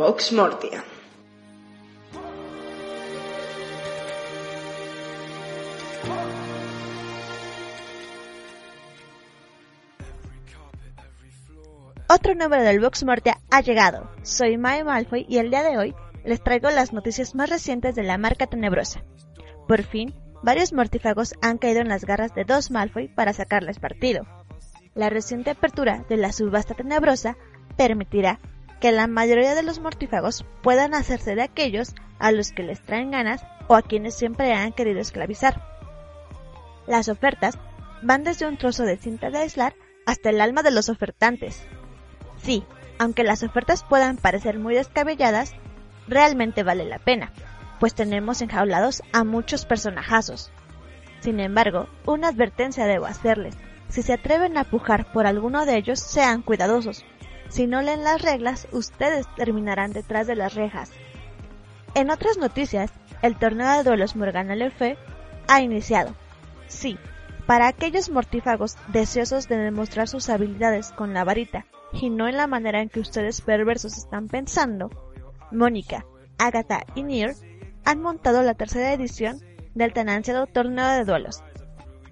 Vox Mortia. Otro número del Vox Mortia ha llegado. Soy Mae Malfoy y el día de hoy les traigo las noticias más recientes de la marca tenebrosa. Por fin, varios mortífagos han caído en las garras de dos Malfoy para sacarles partido. La reciente apertura de la subasta tenebrosa permitirá que la mayoría de los mortífagos puedan hacerse de aquellos a los que les traen ganas o a quienes siempre han querido esclavizar. Las ofertas van desde un trozo de cinta de aislar hasta el alma de los ofertantes. Sí, aunque las ofertas puedan parecer muy descabelladas, realmente vale la pena, pues tenemos enjaulados a muchos personajazos. Sin embargo, una advertencia debo hacerles. Si se atreven a pujar por alguno de ellos, sean cuidadosos. Si no leen las reglas, ustedes terminarán detrás de las rejas. En otras noticias, el torneo de duelos Morgana Le Fay ha iniciado. Sí, para aquellos mortífagos deseosos de demostrar sus habilidades con la varita y no en la manera en que ustedes perversos están pensando, Mónica, Agatha y Nier han montado la tercera edición del tan ansiado torneo de duelos.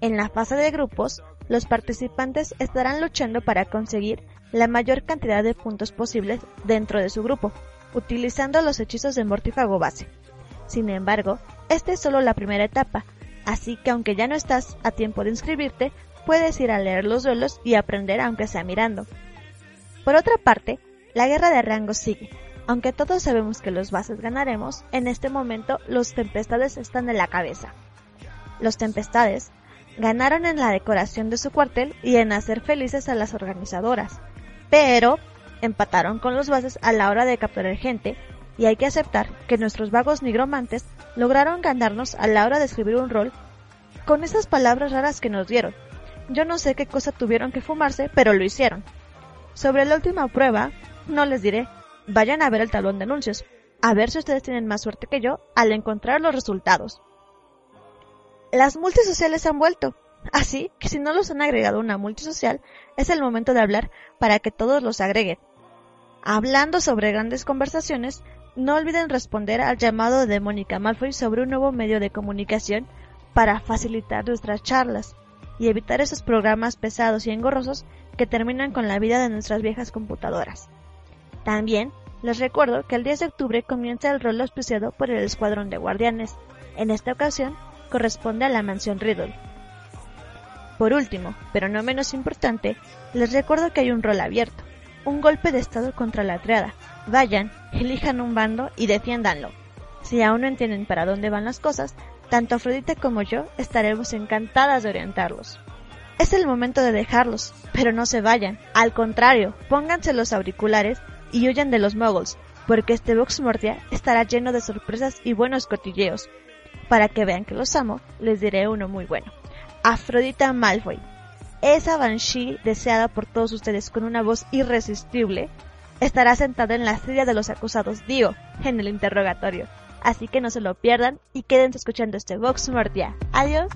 En la fase de grupos, los participantes estarán luchando para conseguir la mayor cantidad de puntos posibles dentro de su grupo, utilizando los hechizos de mortífago base. Sin embargo, esta es solo la primera etapa, así que aunque ya no estás a tiempo de inscribirte, puedes ir a leer los duelos y aprender aunque sea mirando. Por otra parte, la guerra de rangos sigue. Aunque todos sabemos que los bases ganaremos, en este momento los tempestades están en la cabeza. Los tempestades ganaron en la decoración de su cuartel y en hacer felices a las organizadoras, pero empataron con los bases a la hora de capturar gente y hay que aceptar que nuestros vagos nigromantes lograron ganarnos a la hora de escribir un rol con esas palabras raras que nos dieron. Yo no sé qué cosa tuvieron que fumarse, pero lo hicieron. Sobre la última prueba, no les diré, vayan a ver el tablón de anuncios, a ver si ustedes tienen más suerte que yo al encontrar los resultados. Las multisociales han vuelto, así que si no los han agregado a una multisocial, es el momento de hablar para que todos los agreguen. Hablando sobre grandes conversaciones, no olviden responder al llamado de Mónica Malfoy sobre un nuevo medio de comunicación para facilitar nuestras charlas y evitar esos programas pesados y engorrosos que terminan con la vida de nuestras viejas computadoras. También les recuerdo que el 10 de octubre comienza el rol auspiciado por el Escuadrón de Guardianes. En esta ocasión corresponde a la Mansión Riddle. Por último, pero no menos importante, les recuerdo que hay un rol abierto, un golpe de estado contra la triada. Vayan, elijan un bando y defiéndanlo. Si aún no entienden para dónde van las cosas, tanto Afrodita como yo estaremos encantadas de orientarlos. Es el momento de dejarlos, pero no se vayan. Al contrario, pónganse los auriculares y huyan de los muggles, porque este Vox Mortia estará lleno de sorpresas y buenos cotilleos. Para que vean que los amo, les diré uno muy bueno. Afrodita Malfoy, esa Banshee deseada por todos ustedes con una voz irresistible, estará sentada en la silla de los acusados, digo, en el interrogatorio. Así que no se lo pierdan y quédense escuchando este Vox Mortia. Adiós.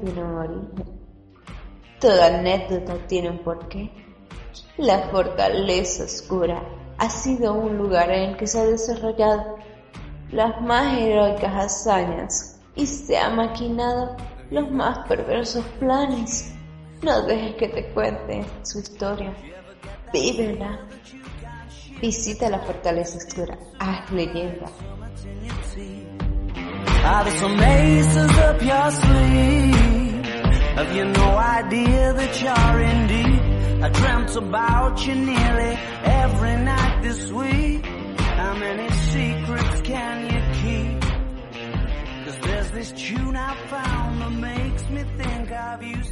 Tiene un origen. Toda anécdota tiene un porqué. La fortaleza oscura ha sido un lugar en el que se han desarrollado las más heroicas hazañas y se han maquinado los más perversos planes. No dejes que te cuente su historia. Vívela. Visita la fortaleza oscura. Haz leyenda. Are there some aces up your sleeve? Have you no idea that you're in deep? I dreamt about you nearly every night this week. How many secrets can you keep? Cause there's this tune I found that makes me think of you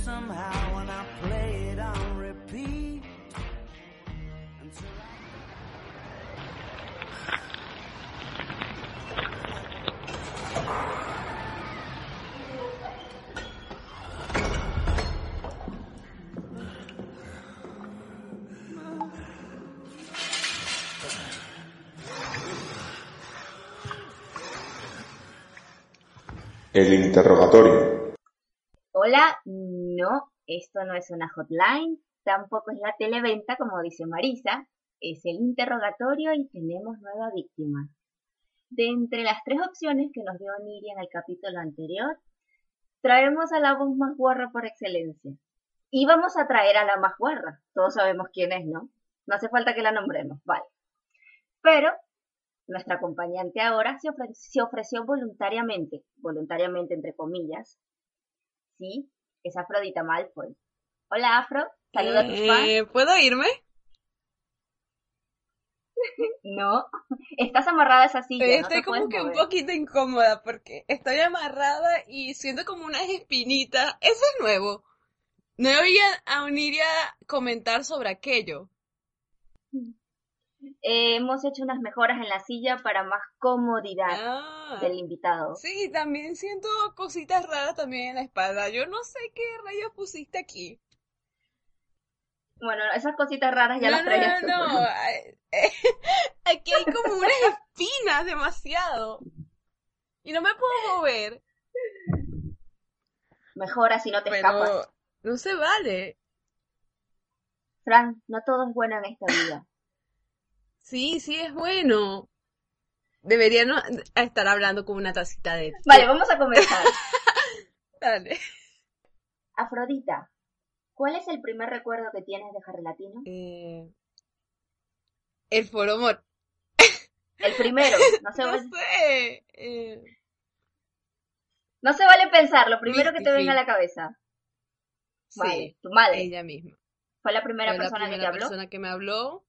El interrogatorio. Hola, no, esto no es una hotline, tampoco es la televenta como dice Marisa, es el interrogatorio y tenemos nueva víctima. De entre las tres opciones que nos dio Niri en el capítulo anterior, traemos a la voz más guarra por excelencia. Y vamos a traer a la más guarra, todos sabemos quién es, ¿no? No hace falta que la nombremos, vale. Pero nuestra acompañante ahora se, ofre- se ofreció voluntariamente, voluntariamente entre comillas, sí, es Afrodita Malfoy. Hola Afro, saluda a tus fans. Eh, ¿Puedo irme? No, estás amarrada a esa silla, Eh, Estoy como que un poquito incómoda porque estoy amarrada y siento como unas espinitas. Eso es nuevo. No oía a Oniria comentar sobre aquello. Eh, hemos hecho unas mejoras en la silla para más comodidad Ah, del invitado. sí, también siento cositas raras también en la espalda. Yo no sé qué rayos pusiste aquí. Bueno, esas cositas raras ya no, las traías no, no. Ay, Aquí hay como unas espinas demasiado. Y no me puedo mover. Mejora si no te escapas. No se vale. Fran, no todo es bueno en esta vida. Sí, sí es bueno. Debería no estar hablando con una tacita de. Vale, vamos a comenzar. Dale. Afrodita, ¿cuál es el primer recuerdo que tienes de Harry Latino? Eh, el foromor. El primero, no se, No vale, sé. eh, no se vale pensar, lo primero que te venga a la cabeza. Vale, sí, tu madre. ella misma. Fue la primera Fue la persona que te primera habló. persona que me habló.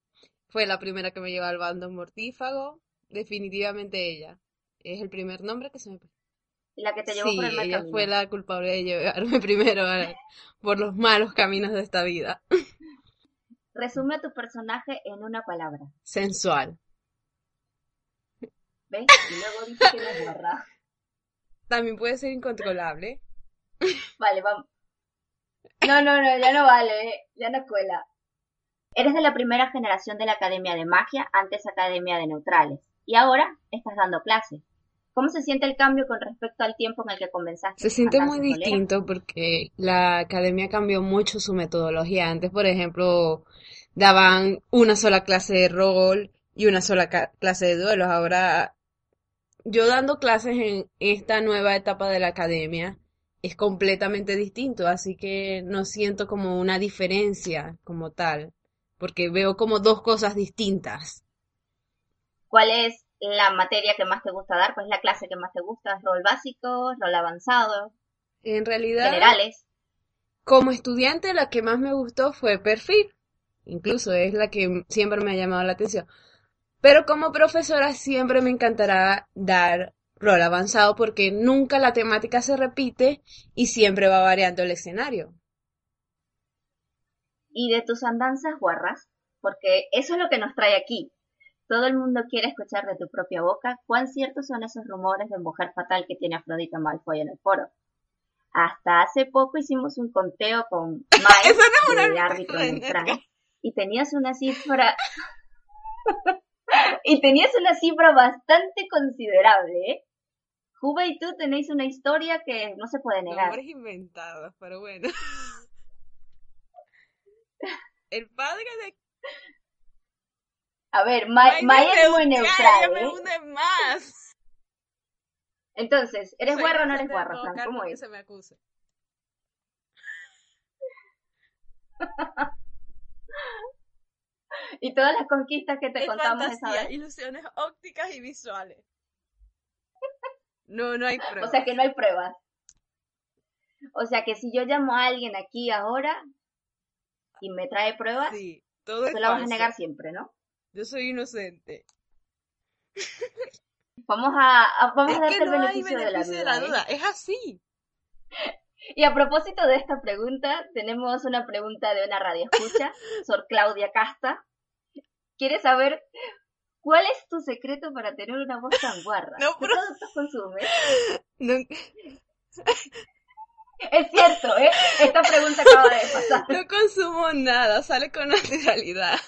Fue la primera que me llevó al bando mortífago. Definitivamente ella. Es el primer nombre que se me La que te llevó Sí, por el mal ella fue la culpable de llevarme primero a- por los malos caminos de esta vida. Resume a tu personaje en una palabra. Sensual. ¿Ves? Y luego dice que no es. También puede ser incontrolable. Vale, vamos. No, no, no, ya no vale, eh, ya no cuela. Eres de la primera generación de la Academia de Magia, antes Academia de Neutrales, y ahora estás dando clases. ¿Cómo se siente el cambio con respecto al tiempo en el que comenzaste? Se siente muy distinto porque la academia cambió mucho su metodología. Antes, por ejemplo, daban una sola clase de rol y una sola clase de duelos. Ahora, yo dando clases en esta nueva etapa de la academia es completamente distinto, así que no siento como una diferencia como tal, porque veo como dos cosas distintas. ¿Cuál es la materia que más te gusta dar? ¿Cuál es la clase que más te gusta? ¿Rol básico, rol avanzado, En realidad, generales? Como estudiante, la que más me gustó fue perfil. Incluso es la que siempre me ha llamado la atención. Pero como profesora siempre me encantará dar rol avanzado porque nunca la temática se repite y siempre va variando el escenario. Y de tus andanzas guarras, porque eso es lo que nos trae aquí. Todo el mundo quiere escuchar de tu propia boca cuán ciertos son esos rumores de mujer fatal que tiene Afrodita Malfoy en el foro. Hasta hace poco hicimos un conteo con Mike, no una árbitro cosa, neutral, y tenías una cifra y tenías una cifra bastante considerable, ¿eh? Juba y tú tenéis una historia que no se puede negar. Nombres inventados, pero bueno. El padre de A ver, me es muy neutral, ella me ¿eh? hunde más. Entonces, ¿eres Soy guarra o no eres todo Fran? ¿Cómo que es? se me acuse. Y todas las conquistas que te Es contamos esa fantasía, vez. ilusiones ópticas y visuales. No, no hay pruebas. O sea que no hay pruebas. O sea que si yo llamo a alguien aquí ahora y me trae pruebas, Sí, todo tú la vas a negar siempre, ¿no? Yo soy inocente. Vamos a, a- vamos Es a darte el beneficio, beneficio de de la la duda. ¿eh? es así. Y a propósito de esta pregunta, tenemos una pregunta de una radio escucha, Sor Claudia Casta. Quiere saber cuál es tu secreto para tener una voz tan guarra. No, ¿Qué productos consumes? No, Es cierto, ¿eh? Esta pregunta acaba de pasar. no consumo nada, sale con naturalidad.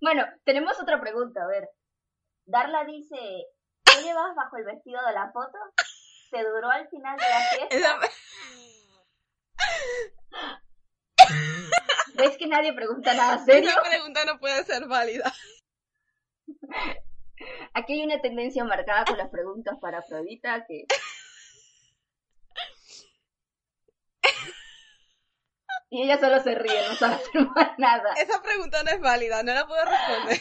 Bueno, tenemos otra pregunta, a ver. Darla dice, ¿qué llevas bajo el vestido de la foto? ¿Te duró al final de la fiesta? ¿Ves que nadie pregunta nada serio? Esa pregunta no puede ser válida. Aquí hay una tendencia marcada con las preguntas para Afrodita que... Y ella solo se ríe, no sabe hacer más nada. Esa pregunta no es válida, no la puedo responder.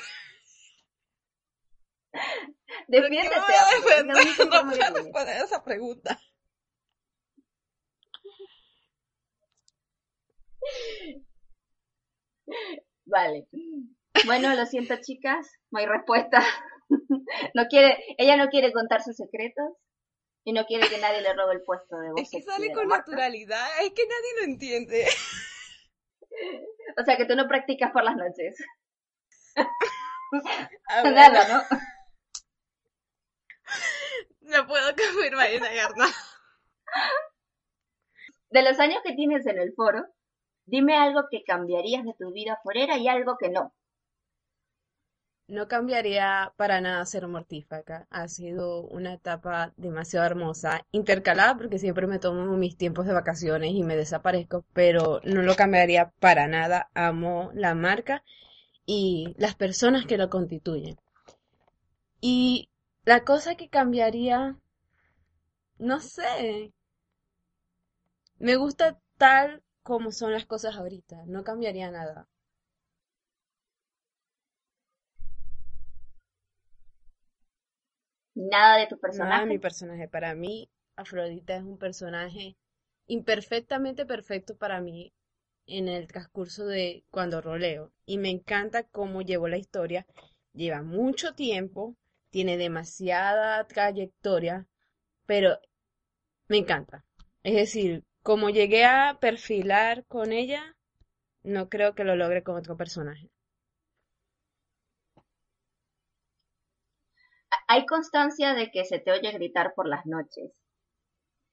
Defiéndete, ¿Qué me voy a defender? No puedo tienes. responder esa pregunta. Vale. Bueno, lo siento, chicas, no hay respuesta. No quiere, ella no quiere contar sus secretos y no quiere que nadie le robe el puesto de voz Es que sale con naturalidad, es que nadie lo entiende. O sea que tú no practicas por las noches. Nada, ¿no? No puedo confirmar negar nada. De los años que tienes en el foro, dime algo que cambiarías de tu vida forera y algo que no. No cambiaría para nada ser mortífaga. Ha sido una etapa demasiado hermosa, intercalada porque siempre me tomo mis tiempos de vacaciones y me desaparezco, pero no lo cambiaría para nada. Amo la marca y las personas que lo constituyen. Y la cosa que cambiaría, no sé, me gusta tal como son las cosas ahorita. No cambiaría nada. Nada de tu Nada personaje. de mi personaje. Para mí, Afrodita es un personaje imperfectamente perfecto para mí en el transcurso de cuando roleo. Y me encanta cómo llevó la historia. Lleva mucho tiempo, tiene demasiada trayectoria, pero me encanta. Es decir, como llegué a perfilar con ella, no creo que lo logre con otro personaje. Hay constancia de que se te oye gritar por las noches.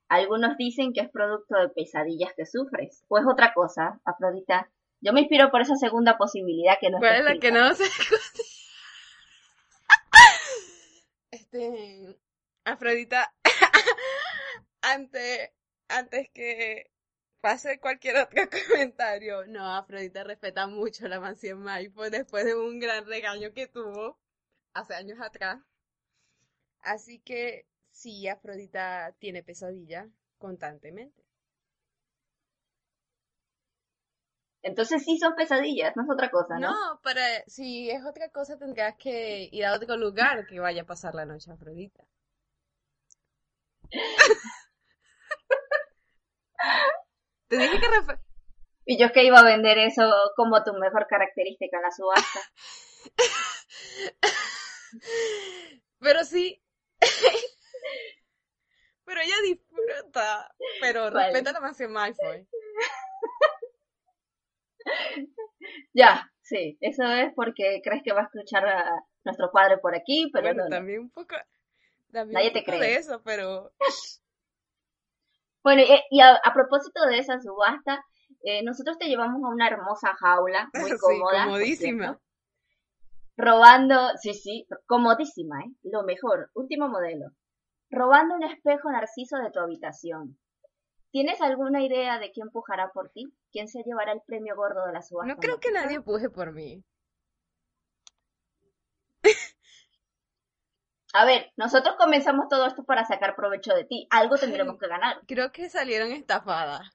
Algunos dicen que es producto de pesadillas que sufres. O es otra cosa, Afrodita. Yo me inspiro por esa segunda posibilidad que no ¿Cuál es la que no se Este, Afrodita, antes, antes que pase cualquier otro comentario, no, Afrodita respeta mucho la mansión Maipo después de un gran regaño que tuvo hace años atrás. Así que sí, Afrodita tiene pesadilla constantemente. Entonces sí son pesadillas, no es otra cosa, ¿no? No, pero si es otra cosa tendrás que ir a otro lugar que vaya a pasar la noche Afrodita. Te dije que refe- Y yo que iba a vender eso como tu mejor característica en la subasta. Pero sí. Pero ella disfruta. Pero Vale. respeta la mansión Malfoy. Ya, sí, eso es porque crees que va a escuchar a nuestro padre por aquí, pero Bueno, no, no. también un poco. También Nadie un te cree. de eso, pero. Bueno, y, y a, a propósito de esa subasta, eh, nosotros te llevamos a una hermosa jaula, muy Sí, cómoda. por comodísima. Robando, sí, sí, comodísima, ¿eh? Lo mejor, último modelo. Robando un espejo narciso de tu habitación. ¿Tienes alguna idea de quién pujará por ti? ¿Quién se llevará el premio gordo de la subasta? No creo que nadie puje por mí. A ver, nosotros comenzamos todo esto para sacar provecho de ti. Algo tendremos que ganar. Creo que salieron estafadas.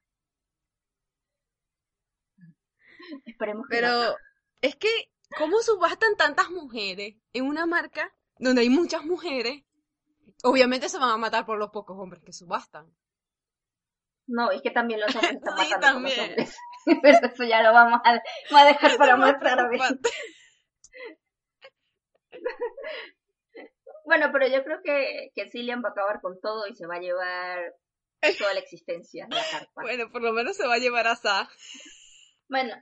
Esperemos que no. Pero es que, ¿cómo subastan tantas mujeres en una marca donde hay muchas mujeres? Obviamente se van a matar por los pocos hombres que subastan. No, es que también los hombres están Sí, matando por los también. hombres. Pero eso ya lo vamos a, vamos a dejar para más tarde. Bueno, pero yo creo que, que Cillian va a acabar con todo y se va a llevar toda la existencia de la carpa. Bueno, por lo menos se va a llevar a Sa. Bueno,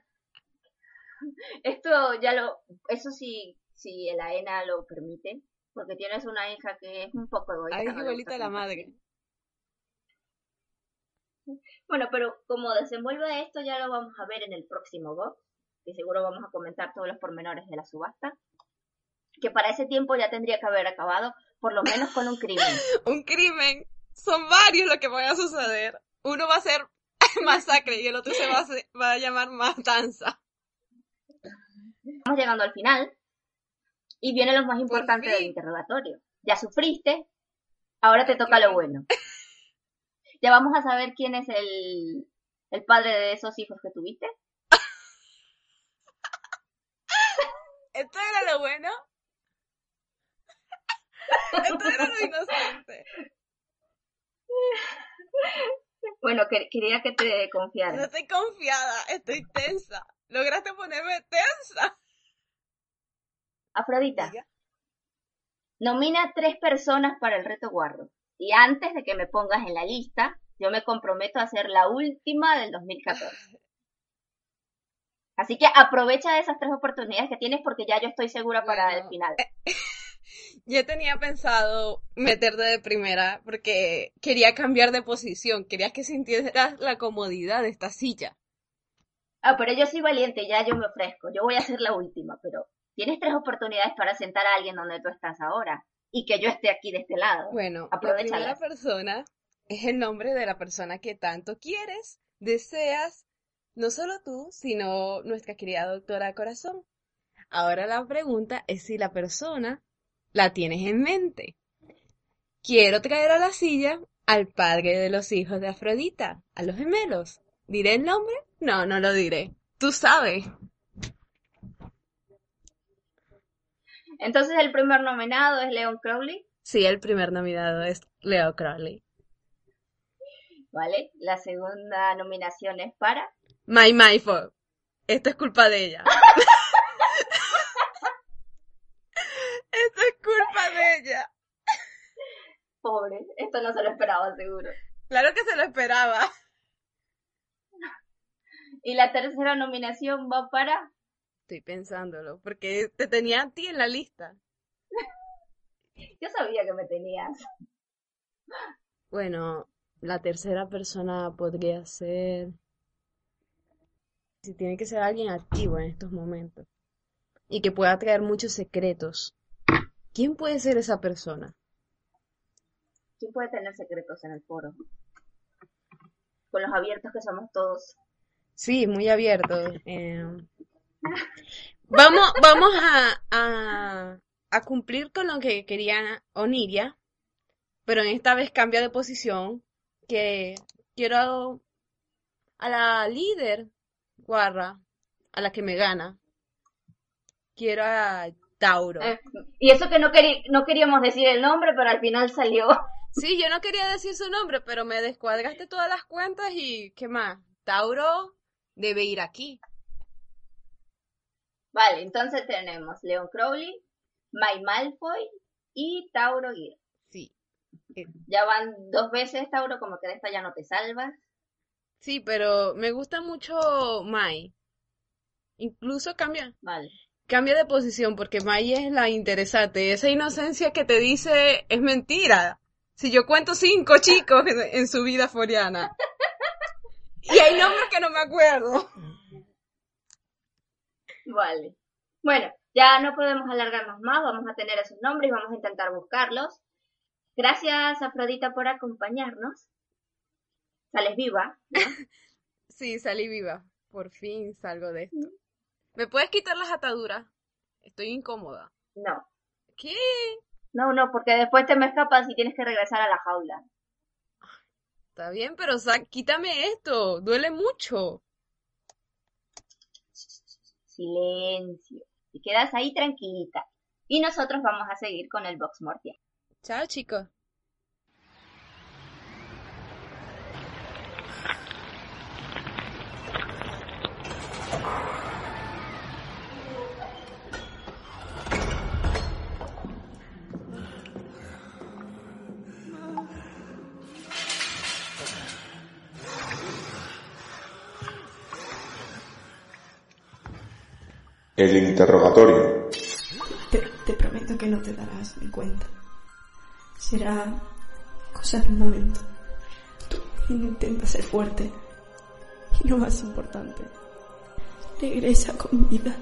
esto ya lo, eso sí, si el AENA lo permite, porque tienes una hija que es un poco egoísta. Qué le igualita la madre. Bueno, pero como desenvuelve esto ya lo vamos a ver en el próximo box, que seguro vamos a comentar todos los pormenores de la subasta, que para ese tiempo ya tendría que haber acabado, por lo menos con un crimen. Un crimen. Son varios los que van a suceder. Uno va a ser masacre y el otro se va a, va a llamar matanza. Estamos llegando al final y viene lo más importante del interrogatorio. Ya sufriste, ahora te toca lo bueno. Ya vamos a saber quién es el, el padre de esos hijos que tuviste. ¿Esto era lo bueno? Esto era lo inocente. Bueno, que- quería que te No confiaras. estoy confiada, estoy tensa. Lograste ponerme tensa. Afrodita, Diga. nomina tres personas para el reto guardo. Y antes de que me pongas en la lista, yo me comprometo a ser la última del 2014. Así que aprovecha esas tres oportunidades que tienes porque ya yo estoy segura para Bueno, el final. Yo tenía pensado meterte de primera porque quería cambiar de posición, quería que sintieras la comodidad de esta silla. Ah, pero yo soy valiente, ya yo me ofrezco. Yo voy a ser la última, pero tienes tres oportunidades para sentar a alguien donde tú estás ahora y que yo esté aquí de este lado. Bueno, la primera persona es el nombre de la persona que tanto quieres, deseas, no solo tú, sino nuestra querida doctora Corazón. Ahora la pregunta es si la persona la tienes en mente. Quiero traer a la silla al padre de los hijos de Afrodita, a los gemelos. ¿Diré el nombre? No, no lo diré. Tú sabes. Entonces el primer nominado es Leon Crowley, Sí, el primer nominado es Leo Crowley. ¿vale? La segunda nominación es para My My fault. Esto es culpa de ella. Esto es culpa de ella. Pobre, esto no se lo esperaba seguro. Claro que se lo esperaba. Y la tercera nominación va para Estoy pensándolo, porque te tenía a ti en la lista. Yo sabía que me tenías. Bueno, la tercera persona podría ser... Si tiene que ser alguien activo en estos momentos. Y que pueda traer muchos secretos. ¿Quién puede ser esa persona? ¿Quién puede tener secretos en el foro? Con los abiertos que somos todos. Sí, muy abierto. eh. Vamos, vamos a, a, a cumplir con lo que quería Oniria, pero en esta vez cambia de posición, que quiero a la líder Guarra, a la que me gana. Quiero a Tauro. Eh, y eso que no, no queríamos decir el nombre, pero al final salió. Sí, yo no quería decir su nombre, pero me descuadraste todas las cuentas y ¿qué más? Tauro debe ir aquí. Vale, entonces tenemos Leon Crowley, Mike Malfoy y Tauro Gear. Sí. Ya van dos veces, Tauro, como que de esta ya no te salvas. Sí, pero me gusta mucho Mai. Incluso cambia, Vale. cambia de posición porque Mai es la interesante. Esa inocencia que te dice es mentira. Si yo cuento cinco chicos en, en su vida foriana. Y hay nombres que no me acuerdo. Vale. Bueno, ya no podemos alargarnos más, vamos a tener esos nombres y vamos a intentar buscarlos. Gracias, Afrodita, por acompañarnos. Sales viva, ¿no? Sí, salí viva. Por fin salgo de esto. ¿Me puedes quitar las ataduras? Estoy incómoda. No, ¿Qué? no, no, porque después te me escapas y tienes que regresar a la jaula. Está bien, pero sa- quítame esto. Duele mucho. Silencio. Y quedas ahí tranquilita. Y nosotros vamos a seguir con el Box Mortia. Chao, chicos. El interrogatorio. Te, te prometo que no te darás ni cuenta. Será cosa de un momento. Tú intenta ser fuerte. Y lo más importante, regresa con vida.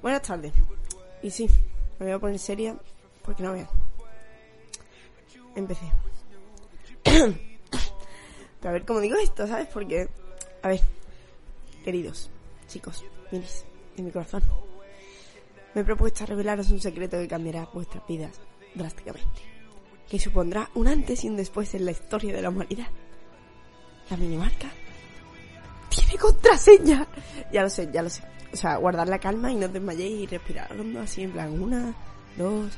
Buenas tardes. Y sí, me voy a poner seria porque no vean. Empecé. Pero a ver cómo digo esto, ¿sabes? Porque, a ver, queridos chicos, minis de mi corazón, me he propuesto revelaros un secreto que cambiará vuestras vidas drásticamente. Que supondrá un antes y un después en la historia de la humanidad. La minimarca tiene contraseña. Ya lo sé, ya lo sé. O sea, guardar la calma y no os desmayéis y respirar hondo así en plan una, dos.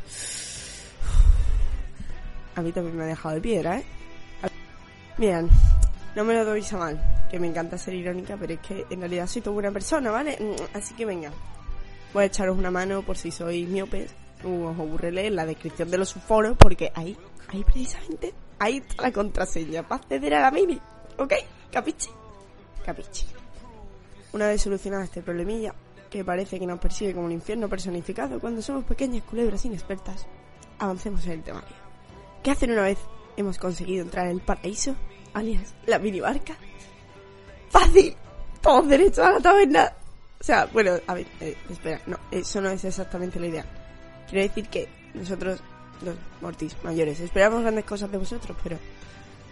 A mí también me ha dejado de piedra, ¿eh? Miren, no me lo doy a mal, que me encanta ser irónica, pero es que en realidad soy toda buena persona, ¿vale? Mm, Así que venga, voy a echaros una mano por si sois miopes, o os aburre leer la descripción de los foros, porque ahí, ahí precisamente, ahí está la contraseña para acceder a la mini, ¿ok? ¿Capichi? Capichi. Una vez solucionado este problemilla, que parece que nos persigue como un infierno personificado cuando somos pequeñas culebras inexpertas, avancemos en el temario. ¿Qué hacer una vez hemos conseguido entrar en el paraíso? Alias, la minibarca. ¡Fácil! Todos derechos a la taberna. O sea, bueno, a ver, eh, espera, no, eso no es exactamente la idea. Quiero decir que nosotros, los mortis mayores, esperamos grandes cosas de vosotros, pero,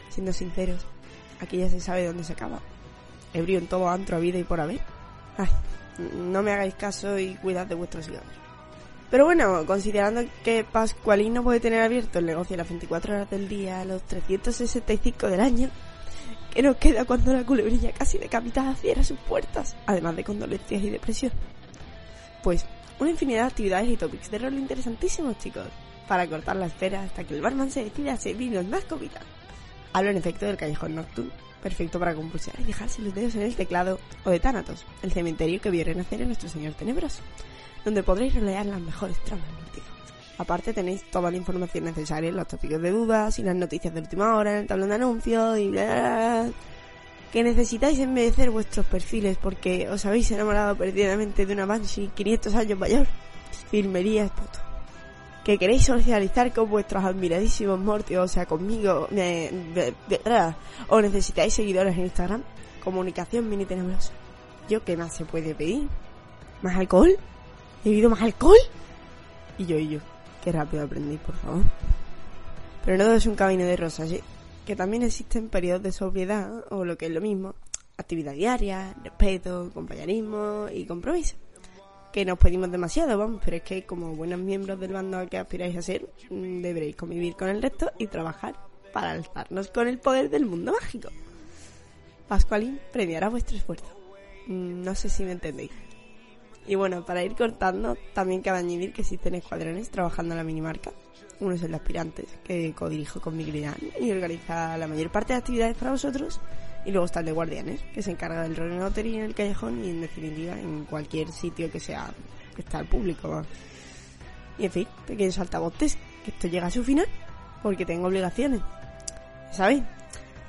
siendo sinceros, aquí ya se sabe dónde se acaba. Ebrio en todo antro, a vida y por haber. Ay, no me hagáis caso y cuidad de vuestros hijos. Pero bueno, considerando que Pascualín no puede tener abierto el negocio las 24 horas del día, los 365 del año, ¿qué nos queda cuando la culebrilla casi decapitada cierra sus puertas? Además de condolencias y depresión. Pues, una infinidad de actividades y topics de rol interesantísimos, chicos, para cortar la espera hasta que el barman se decida a servirnos más comida. Hablo en efecto del callejón nocturno, perfecto para compulsar y dejarse los dedos en el teclado, o de Thanatos, el cementerio que vio renacer en nuestro señor tenebroso donde podréis relear las mejores tramas multijugador. Aparte tenéis toda la información necesaria, los tópicos de dudas y las noticias de última hora en el tablón de anuncios y bla, bla, bla, que necesitáis embellecer vuestros perfiles porque os habéis enamorado perdidamente de una Banshee 500 años mayor. Firmería es puto. Que queréis socializar con vuestros admiradísimos mortios, o sea, conmigo, eh, de- de- de- o necesitáis seguidores en Instagram. Comunicación mini tenebrosa. ¿Yo qué más se puede pedir? ¿Más alcohol? ¿He bebido más alcohol? Y yo, y yo. Qué rápido aprendí, por favor. Pero no es un camino de rosas, ¿sí? Que también existen periodos de sobriedad, o lo que es lo mismo, actividad diaria, respeto, compañerismo y compromiso. Que nos pedimos demasiado, vamos, pero es que como buenos miembros del bando que aspiráis a ser, mm, deberéis convivir con el resto y trabajar para alzarnos con el poder del mundo mágico. Pascualín premiará vuestro esfuerzo. Mm, No sé si me entendéis. Y bueno, para ir cortando, también cabe añadir que existen escuadrones trabajando en la minimarca. Uno es el de aspirantes, que codirijo con mi y organiza la mayor parte de actividades para vosotros. Y luego está el de guardianes, que se encarga del rol en el callejón y en definitiva en cualquier sitio que sea que está al público. Y en fin, pequeños altavoces, que esto llega a su final, porque tengo obligaciones. ¿Sabéis?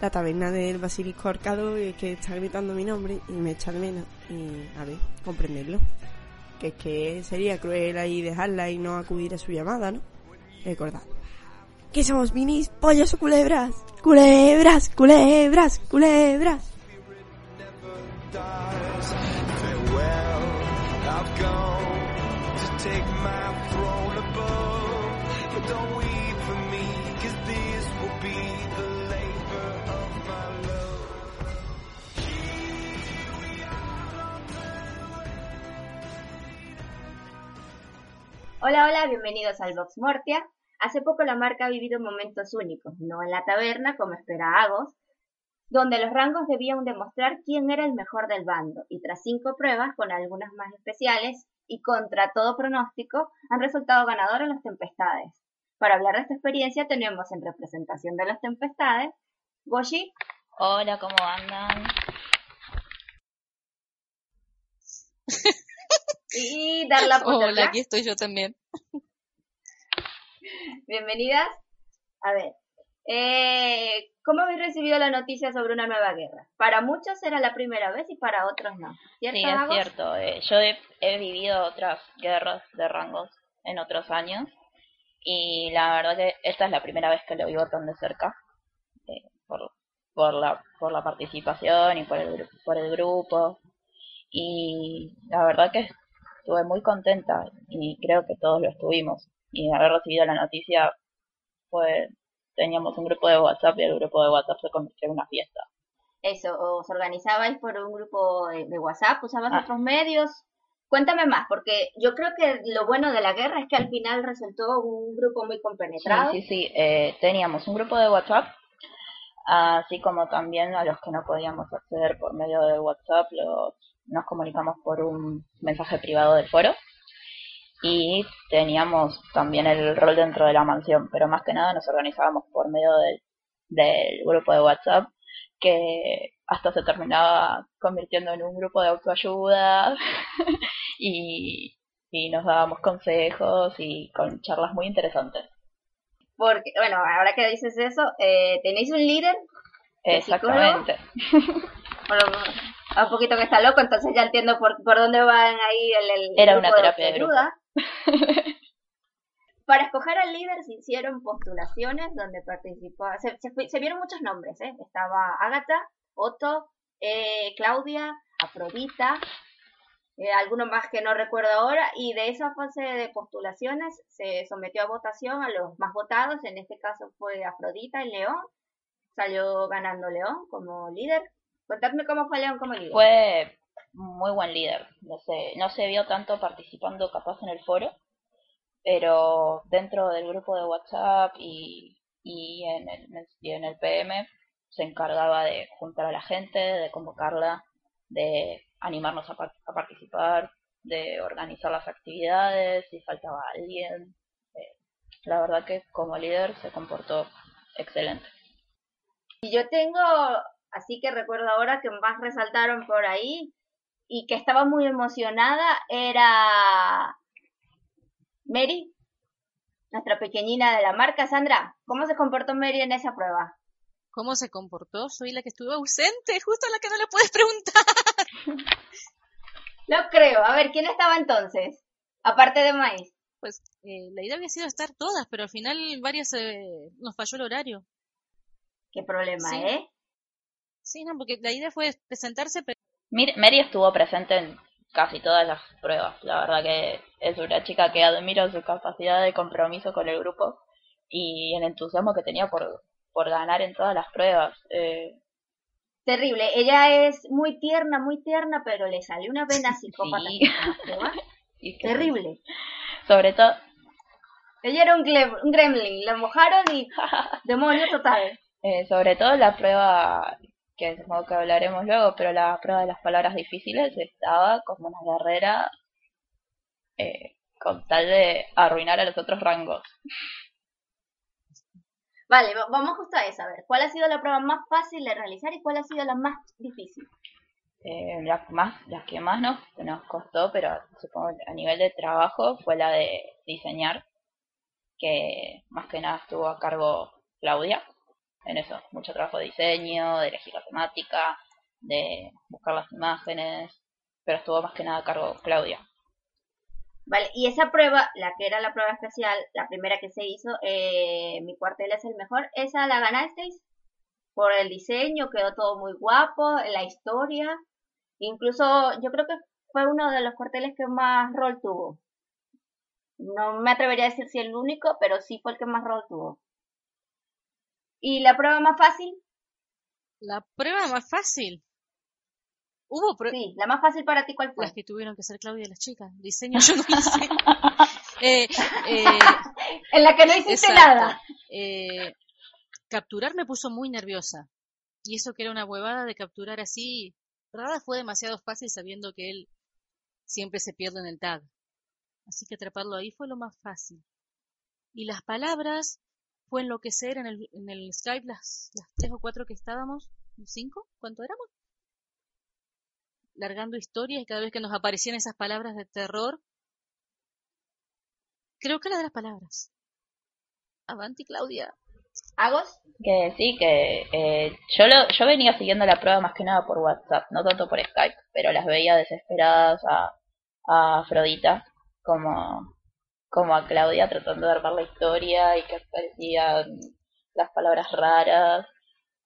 La taberna del basilisco arcado es que está gritando mi nombre y me echa de menos. Y, a ver, comprenderlo. Que es que sería cruel ahí dejarla y no acudir a su llamada, ¿no? Recordad. Que somos minis, pollos o culebras. Culebras, culebras, culebras. Hola, hola, bienvenidos al Vox Mortia. Hace poco la marca ha vivido momentos únicos, no en la taberna como espera Agos, donde los rangos debían demostrar quién era el mejor del bando, y tras cinco pruebas, con algunas más especiales, y contra todo pronóstico, han resultado ganadores los Tempestades. Para hablar de esta experiencia tenemos en representación de los Tempestades, Goshi, Hola, ¿cómo andan? y Darla Hola, Potterla. aquí estoy yo también. Bienvenidas. A ver, eh, ¿cómo habéis recibido la noticia sobre una nueva guerra? Para muchos era la primera vez y para otros no. ¿Cierto, Sí, es cierto. eh, yo he, he vivido otras guerras de rangos en otros años y la verdad que esta es la primera vez que lo vivo tan de cerca eh, por, por, la, por la participación y por el, por el grupo y la verdad que estuve muy contenta y creo que todos lo estuvimos y haber recibido la noticia fue teníamos un grupo de WhatsApp y el grupo de WhatsApp se convirtió en una fiesta Eso, os organizabais por un grupo de, de WhatsApp, usabas Ah. otros medios. Cuéntame más, porque yo creo que lo bueno de la guerra es que al final resultó un grupo muy compenetrado. Sí, sí, sí. Eh, teníamos un grupo de WhatsApp, así como también a los que no podíamos acceder por medio de WhatsApp, los, nos comunicamos por un mensaje privado del foro. Y teníamos también el rol dentro de la mansión, pero más que nada nos organizábamos por medio del, del grupo de WhatsApp, que hasta se terminaba convirtiendo en un grupo de autoayuda y, y nos dábamos consejos y con charlas muy interesantes. Porque, bueno, ahora que dices eso, eh, ¿tenéis un líder? Exactamente. Bueno, un poquito que está loco, entonces ya entiendo por, por dónde van ahí el, el Era grupo una terapia de autoayuda. Para escoger al líder se hicieron postulaciones donde participó, se, vieron muchos nombres, ¿eh? Estaba Agatha, Otto, eh, Claudia, Afrodita, eh, alguno más que no recuerdo ahora, y de esa fase de postulaciones se sometió a votación a los más votados, en este caso fue Afrodita y León, salió ganando León como líder. Contadme cómo fue León como líder. Fue muy buen líder. No se, no se vio tanto participando capaz en el foro, pero dentro del grupo de WhatsApp y, y, en el, y en el PM se encargaba de juntar a la gente, de convocarla, de animarnos a, a participar, de organizar las actividades, si faltaba alguien. Eh, la verdad que como líder se comportó excelente. Y yo tengo, así que recuerdo ahora que más resaltaron por ahí y que estaba muy emocionada era Mary, nuestra pequeñina de la marca. Sandra, ¿cómo se comportó Mary en esa prueba? ¿Cómo se comportó? Soy la que estuvo ausente, justo la que no le puedes preguntar. No creo. A ver, ¿quién estaba entonces? Aparte de Maíz. Pues eh, la idea había sido estar todas, pero al final varias eh, nos falló el horario. Qué problema, Sí. ¿eh? Sí, no, porque la idea fue presentarse, pero Mary estuvo presente en casi todas las pruebas. La verdad que es una chica que admiro su capacidad de compromiso con el grupo y el entusiasmo que tenía por, por ganar en todas las pruebas. Eh, Terrible. Ella es muy tierna, muy tierna, pero le salió una vena psicópata Sí. que- Terrible. Sobre todo, Ella era un gremlin. La mojaron y demonio total. eh, sobre todo la prueba que supongo que hablaremos luego, pero la prueba de las palabras difíciles estaba como una guerrera eh, con tal de arruinar a los otros rangos. Vale, va- vamos justo a esa. A ver, ¿cuál ha sido la prueba más fácil de realizar y cuál ha sido la más difícil? Eh, la, más, la que más nos, nos costó, pero supongo que a nivel de trabajo, fue la de diseñar, que más que nada estuvo a cargo Claudia. En eso, mucho trabajo de diseño, de elegir la temática, de buscar las imágenes, pero estuvo más que nada a cargo Claudia. Vale, y esa prueba, la que era la prueba especial, la primera que se hizo, eh, mi cuartel es el mejor, ¿esa la ganasteis? Por el diseño, quedó todo muy guapo, la historia, incluso yo creo que fue uno de los cuarteles que más rol tuvo. No me atrevería a decir si el único, pero sí fue el que más rol tuvo. ¿Y la prueba más fácil? la prueba más fácil. Hubo pruebas. Sí, la más fácil para ti, ¿cuál fue? Las que tuvieron que hacer Claudia y las chicas. Diseño yo no hice. Eh, eh, En la que no hiciste exacto. nada. Eh, capturar me puso muy nerviosa. Y eso que era una huevada de capturar así. Rada fue demasiado fácil sabiendo que él siempre se pierde en el tag. Así que atraparlo ahí fue lo más fácil. Y las palabras fue enloquecer en el, en el Skype las, las tres o cuatro que estábamos. ¿Cinco? ¿Cuánto éramos? largando historias y cada vez que nos aparecían esas palabras de terror, creo que era de las palabras. Avanti, Claudia. ¿Agos? Que sí, que eh, yo, lo, yo venía siguiendo la prueba más que nada por WhatsApp, no tanto por Skype, pero las veía desesperadas a, a Afrodita como, como a Claudia tratando de armar la historia y que aparecían las palabras raras.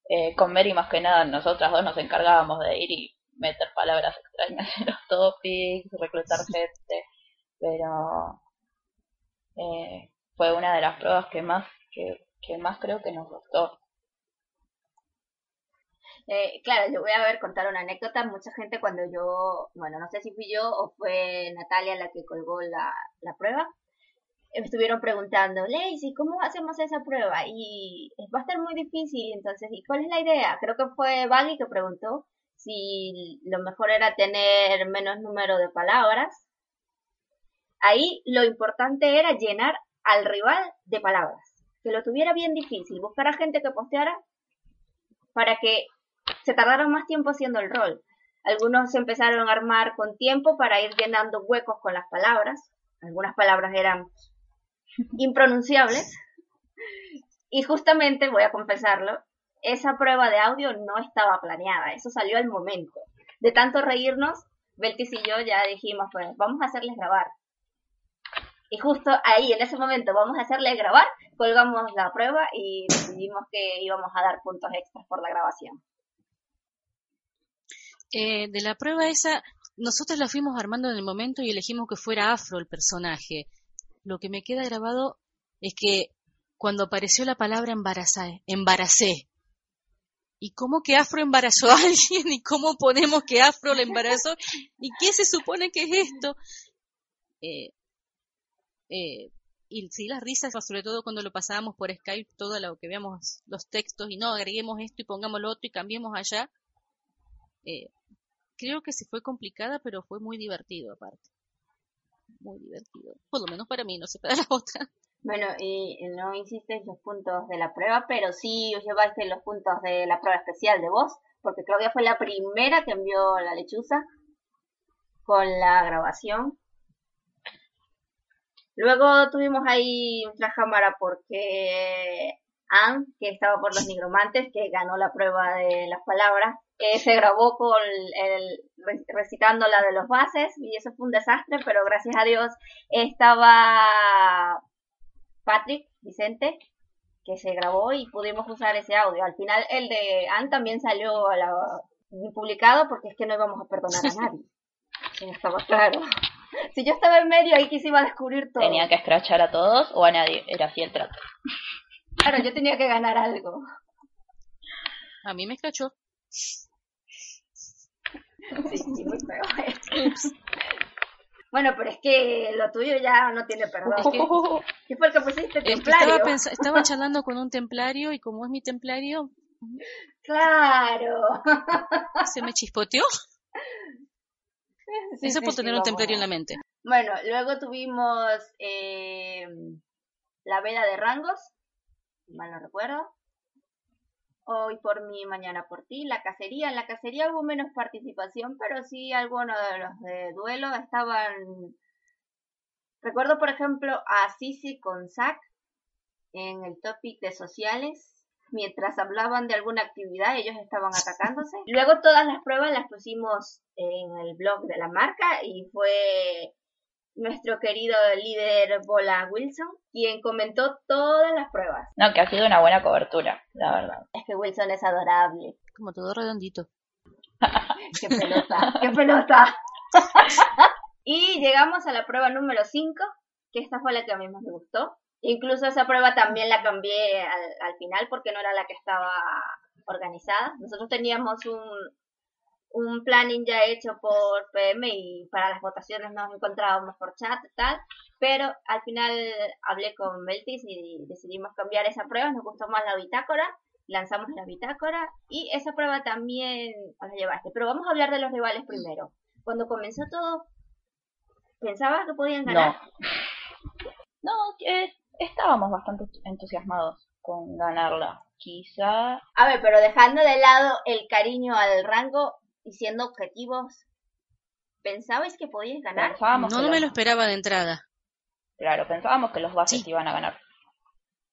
Eh, con Mary más que nada nosotras dos nos encargábamos de ir y meter palabras extrañas en los topics, reclutar gente, pero eh, fue una de las pruebas que más que, que más creo que nos gustó. Eh, claro, yo voy a ver contar una anécdota. Mucha gente cuando yo, bueno, no sé si fui yo o fue Natalia la que colgó la, la prueba, me estuvieron preguntando, Lacey, ¿cómo hacemos esa prueba? Y va a estar muy difícil, entonces, ¿y cuál es la idea? Creo que fue Baggy que preguntó si lo mejor era tener menos número de palabras. Ahí lo importante era llenar al rival de palabras, que lo tuviera bien difícil, buscar a gente que posteara para que se tardaron más tiempo haciendo el rol. Algunos se empezaron a armar con tiempo para ir llenando huecos con las palabras. Algunas palabras eran impronunciables. Y justamente, voy a confesarlo, esa prueba de audio no estaba planeada, eso salió al momento. De tanto reírnos, Beltis y yo ya dijimos, pues vamos a hacerles grabar. Y justo ahí, en ese momento, vamos a hacerles grabar, colgamos la prueba y decidimos que íbamos a dar puntos extras por la grabación. Eh, de la prueba esa, nosotros la fuimos armando en el momento y elegimos que fuera afro el personaje. Lo que me queda grabado es que cuando apareció la palabra embarazé, embaracé. ¿Y cómo que afro embarazó a alguien? ¿Y cómo ponemos que afro la embarazó? ¿Y qué se supone que es esto? Eh, eh, y sí, las risas, sobre todo cuando lo pasábamos por Skype, todo lo que veamos los textos y no, agreguemos esto y pongamos lo otro y cambiemos allá. Eh, creo que sí fue complicada, pero fue muy divertido aparte. Muy divertido. Por lo menos para mí, no sé para la otra. Bueno, y no hiciste los puntos de la prueba, pero sí llevaste los puntos de la prueba especial de vos, porque Claudia fue la primera que envió la lechuza con la grabación. Luego tuvimos ahí otra cámara porque Anne, que estaba por los nigromantes, que ganó la prueba de las palabras, eh, se grabó con el, recitando la de los bases y eso fue un desastre, pero gracias a Dios estaba Patrick, Vicente, que se grabó y pudimos usar ese audio. Al final el de Anne también salió a la, publicado porque es que no íbamos a perdonar a nadie. Sí, estaba claro. Si yo estaba en medio ahí que se iba a descubrir todo. ¿Tenía que escrachar a todos o a nadie? Era así el trato. Claro, yo tenía que ganar algo. A mí me escrachó. Sí, muy feo. Bueno, pero es que lo tuyo ya no tiene perdón. Es que- ¿Qué fue el que pusiste? Templario. estaba, charlando con un templario y como es mi templario, Claro. se me chispoteó. Sí, Eso sí, por sí, tener un templario en la mente. Bueno, luego tuvimos eh, la veda de rangos, mal no recuerdo. Hoy por mí, mañana por ti. La cacería, en la cacería hubo menos participación, pero sí algunos de los de duelo estaban... Recuerdo, por ejemplo, a Sisi con Zack en el topic de sociales. Mientras hablaban de alguna actividad, ellos estaban atacándose. Luego todas las pruebas las pusimos en el blog de la marca y fue nuestro querido líder Bola Wilson quien comentó todas las pruebas. No, que ha sido una buena cobertura, la verdad. Es que Wilson es adorable. Como todo redondito. ¡Qué pelota! ¡Qué pelota! y llegamos a la prueba número 5, que esta fue la que a mí más me gustó. Incluso esa prueba también la cambié al, al final porque no era la que estaba organizada. Nosotros teníamos un, un planning ya hecho por PM y para las votaciones nos encontrábamos por chat y tal, pero al final hablé con Beltis y decidimos cambiar esa prueba, nos gustó más la bitácora, lanzamos la bitácora y esa prueba también la llevaste. Pero vamos a hablar de los rivales primero. Cuando comenzó todo, ¿pensabas que podían ganar? No, eh, estábamos bastante entusiasmados con ganarla. Quizá A ver, pero dejando de lado el cariño al rango y siendo objetivos, ¿Pensabais que podíais ganar? Pensábamos No, no me lo esperaba de entrada. Claro, pensábamos que los bases iban a ganar.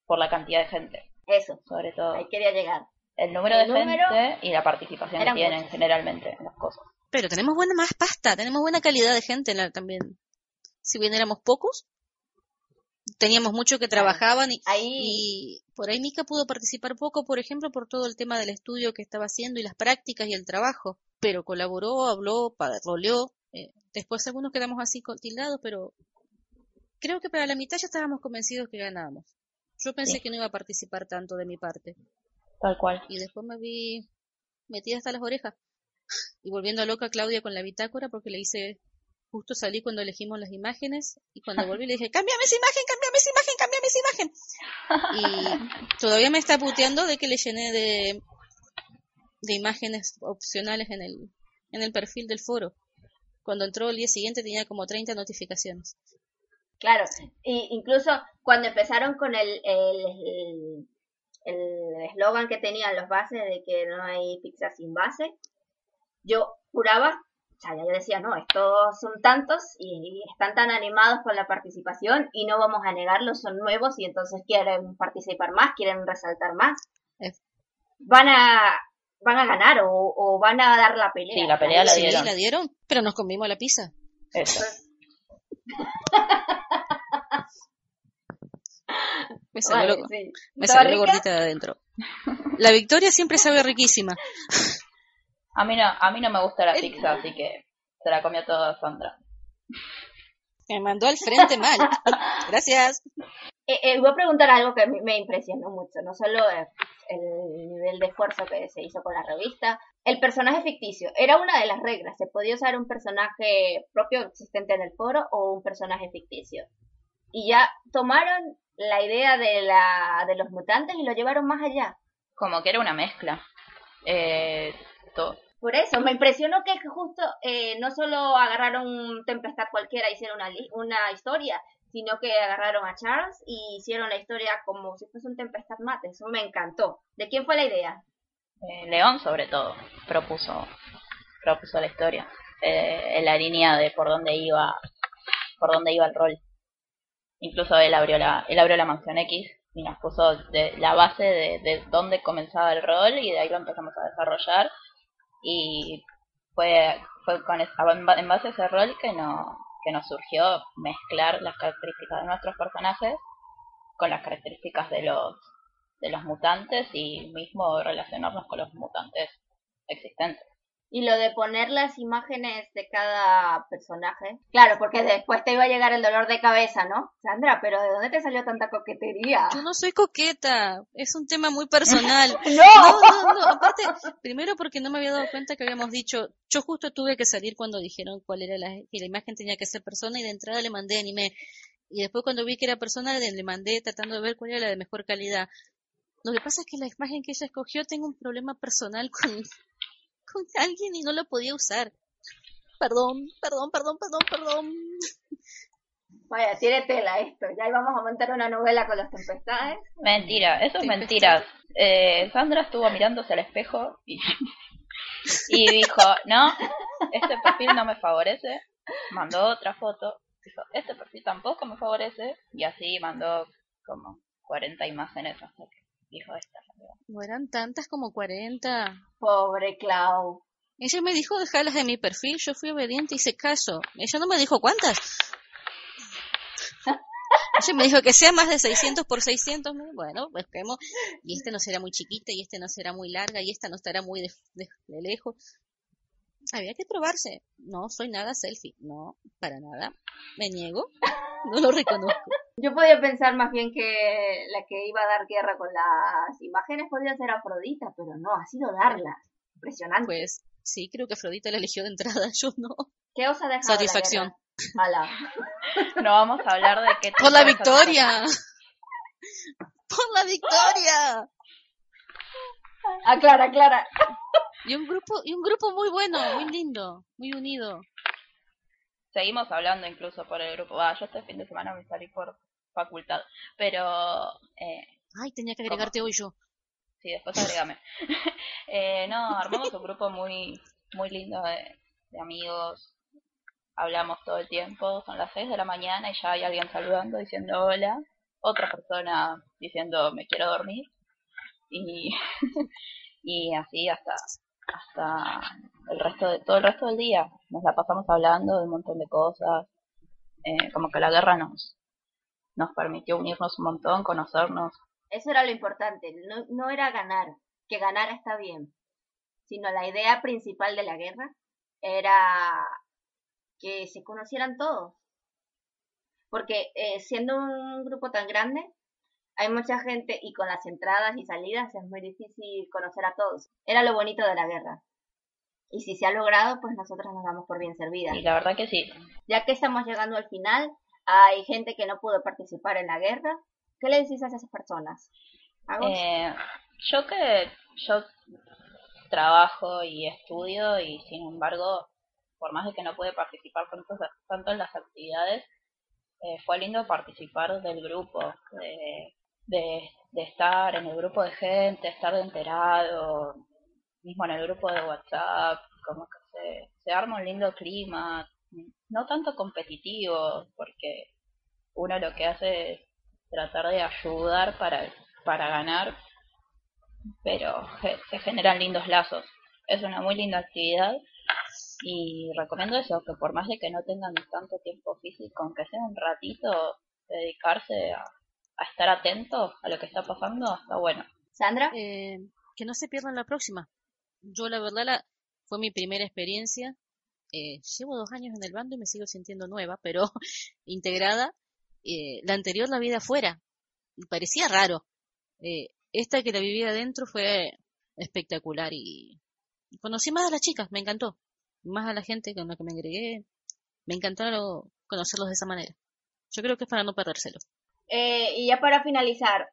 Por la cantidad de gente, Eso, sobre todo. ahí quería llegar. El número El de número gente y la participación que tienen muchos. generalmente en las cosas. Pero tenemos buena más pasta, tenemos buena calidad de gente en la- también. Si bien éramos pocos, teníamos muchos que trabajaban y, y por ahí Mika pudo participar poco, por ejemplo, por todo el tema del estudio que estaba haciendo y las prácticas y el trabajo. Pero colaboró, habló, pa- roleó. eh, después algunos quedamos así tildados, pero creo que para la mitad ya estábamos convencidos que ganábamos. Yo pensé Sí. que no iba a participar tanto de mi parte. Tal cual. Y después me vi metida hasta las orejas. Y volviendo loca a Claudia con la bitácora porque le hice, justo salí cuando elegimos las imágenes y cuando volví le dije, cámbiame esa imagen, cámbiame esa imagen, cámbiame esa imagen. Y todavía me está puteando de que le llené de, de imágenes opcionales en el, en el perfil del foro. Cuando entró el día siguiente tenía como 30 notificaciones. Claro, y incluso cuando empezaron con el el el eslogan que tenían los bases de que no hay pizza sin base, yo juraba, sea, yo decía, no, estos son tantos y están tan animados con la participación y no vamos a negarlo, son nuevos y entonces quieren participar más, quieren resaltar más. Van a van a ganar o, o van a dar la pelea. Sí, la pelea la Sí, dieron. la dieron, pero nos comimos la pizza. Eso. Me salió, Vale, lo- sí. me ¿Estaba salió rica? gordita de adentro. La victoria siempre sabe riquísima. A mí no, a mí no me gusta la pizza, así que se la comió toda Sandra. Me mandó al frente mal. Gracias. Eh, eh, voy a preguntar algo que me impresionó mucho, no solo eh, el nivel de esfuerzo que se hizo con la revista, el personaje ficticio. Era una de las reglas, se podía usar un personaje propio existente en el foro o un personaje ficticio. Y ya tomaron la idea de, la, de los mutantes y lo llevaron más allá. Como que era una mezcla. Eh, Por eso, me impresionó que justo eh, no solo agarraron un Tempestad cualquiera y hicieron una, una historia, sino que agarraron a Charles y hicieron la historia como si fuese un Tempestad Mate. Eso me encantó. ¿De quién fue la idea? eh, León, sobre todo, propuso, propuso la historia. Eh, en la línea de por dónde iba, por dónde iba el rol. Incluso él abrió la, él abrió la mansión X y nos puso de, la base de, de dónde comenzaba el rol y de ahí lo empezamos a desarrollar y fue, fue con esa, en ba- en base a ese rol que, no, que nos surgió mezclar las características de nuestros personajes con las características de los de los mutantes y mismo relacionarnos con los mutantes existentes. Y lo de poner las imágenes de cada personaje. Claro, porque después te iba a llegar el dolor de cabeza, ¿no? Sandra, pero ¿de dónde te salió tanta coquetería? Yo no soy coqueta. Es un tema muy personal. ¡No! No, no, no. Aparte, primero porque no me había dado cuenta que habíamos dicho. Yo justo tuve que salir cuando dijeron cuál era la, que la imagen tenía que ser persona y de entrada le mandé anime. Y después cuando vi que era persona le mandé tratando de ver cuál era la de mejor calidad. Lo que pasa es que la imagen que ella escogió tengo un problema personal con, con alguien y no lo podía usar. Perdón, perdón, perdón, perdón, perdón. Vaya, tiene tela esto. Ya íbamos a montar una novela con los tempestades. Mentira, eso es mentira. Eh, Sandra estuvo mirándose al espejo y, y dijo, no, este perfil no me favorece. Mandó otra foto. Dijo, este perfil tampoco me favorece. Y así mandó como 40 imágenes hasta que dijo esta. No eran tantas como 40. Pobre Clau. Ella me dijo dejarlas de mi perfil, yo fui obediente y hice caso. Ella no me dijo cuántas. Ella me dijo que sea más de 600 por 600. ¿no? Bueno, busquemos. Y este no será muy chiquita, y este no será muy larga, y esta no estará muy de, de- de lejos. Había que probarse. No soy nada selfie. No, para nada. Me niego. No lo reconozco. Yo podía pensar más bien que la que iba a dar guerra con las imágenes podría ser Afrodita, pero no, ha sido darlas. Impresionante. Pues sí, creo que Afrodita la eligió de entrada, yo no. ¿Qué os ha dejado Satisfacción. No vamos a hablar de qué Por la victoria. Por la victoria. Aclara, aclara. Y un grupo, y un grupo muy bueno, muy lindo, muy unido. Seguimos hablando incluso por el grupo. Ah, yo este fin de semana me salí por facultad. Pero, eh, Ay, tenía que agregarte hoy yo. sí, después agregame. eh, no, armamos un grupo muy, muy lindo de, de amigos. hablamos todo el tiempo, son las 6 de la mañana y ya hay alguien saludando diciendo hola, otra persona diciendo me quiero dormir y, y así hasta hasta el resto de todo el resto del día nos la pasamos hablando de un montón de cosas eh, como que la guerra nos nos permitió unirnos un montón conocernos Eso era lo importante, no, no era ganar, que ganar está bien, sino la idea principal de la guerra era que se conocieran todos. Porque eh, siendo un grupo tan grande, hay mucha gente y con las entradas y salidas es muy difícil conocer a todos. Era lo bonito de la guerra. Y si se ha logrado, pues nosotros nos damos por bien servidas. y la verdad que sí Ya que estamos llegando al final, hay gente que no pudo participar en la guerra. ¿Qué le decís a esas personas? Eh, yo que yo trabajo y estudio y sin embargo, por más de que no pude participar tanto, tanto en las actividades, eh, fue lindo participar del grupo, de, de, de estar en el grupo de gente, estar enterado, mismo en el grupo de WhatsApp, como que se, se arma un lindo clima, no tanto competitivo, porque uno lo que hace es tratar de ayudar para, para ganar, pero se generan lindos lazos. Es una muy linda actividad y recomiendo eso, que por más de que no tengan tanto tiempo físico, aunque sea un ratito, dedicarse a, a estar atentos a lo que está pasando, está bueno. Sandra, Eh, que no se pierdan la próxima. Yo la verdad la, fue mi primera experiencia. Eh, llevo dos años en el bando y me sigo sintiendo nueva, pero integrada. Eh, la anterior la vi de afuera parecía raro. Eh, esta que la viví adentro fue espectacular y conocí más a las chicas, me encantó. Más a la gente con la que me agregué. Me encantó lo- conocerlos de esa manera. Yo creo que es para no perdérselo. eh, y ya para finalizar,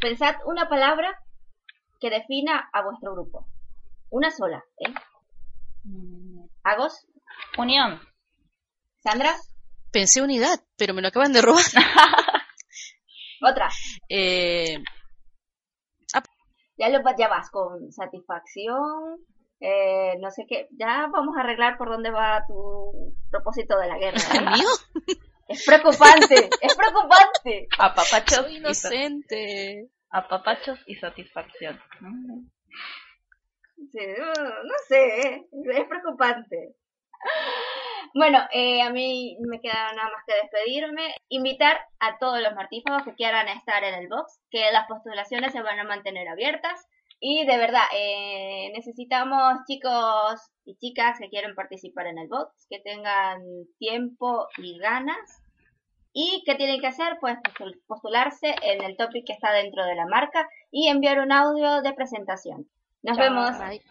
pensad una palabra que defina a vuestro grupo. Una sola, ¿eh? ¿Agos? Unión. ¿Sandra? Pensé unidad, pero me lo acaban de robar. Otra. Eh, Ya, lo, ya vas con satisfacción, eh, no sé qué. Ya vamos a arreglar por dónde va tu propósito de la guerra. ¿El mío? Es preocupante, es preocupante. Apapachos Soy y, apapachos satisfacción. Mm. No, sé, ¿eh? es preocupante. Bueno, eh, a mí me queda nada más que despedirme. Invitar a todos los martífagos que quieran estar en el box, que las postulaciones se van a mantener abiertas. Y de verdad, eh, necesitamos chicos y chicas que quieren participar en el box, que tengan tiempo y ganas. ¿Y qué tienen que hacer? Pues postul- postularse en el topic que está dentro de la marca y enviar un audio de presentación. Nos Chao. vemos. Bye.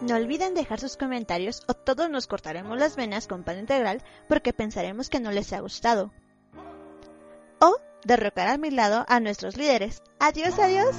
No olviden dejar sus comentarios o todos nos cortaremos las venas con pan integral porque pensaremos que no les ha gustado. O derrocar a mi lado a nuestros líderes. Adiós, adiós.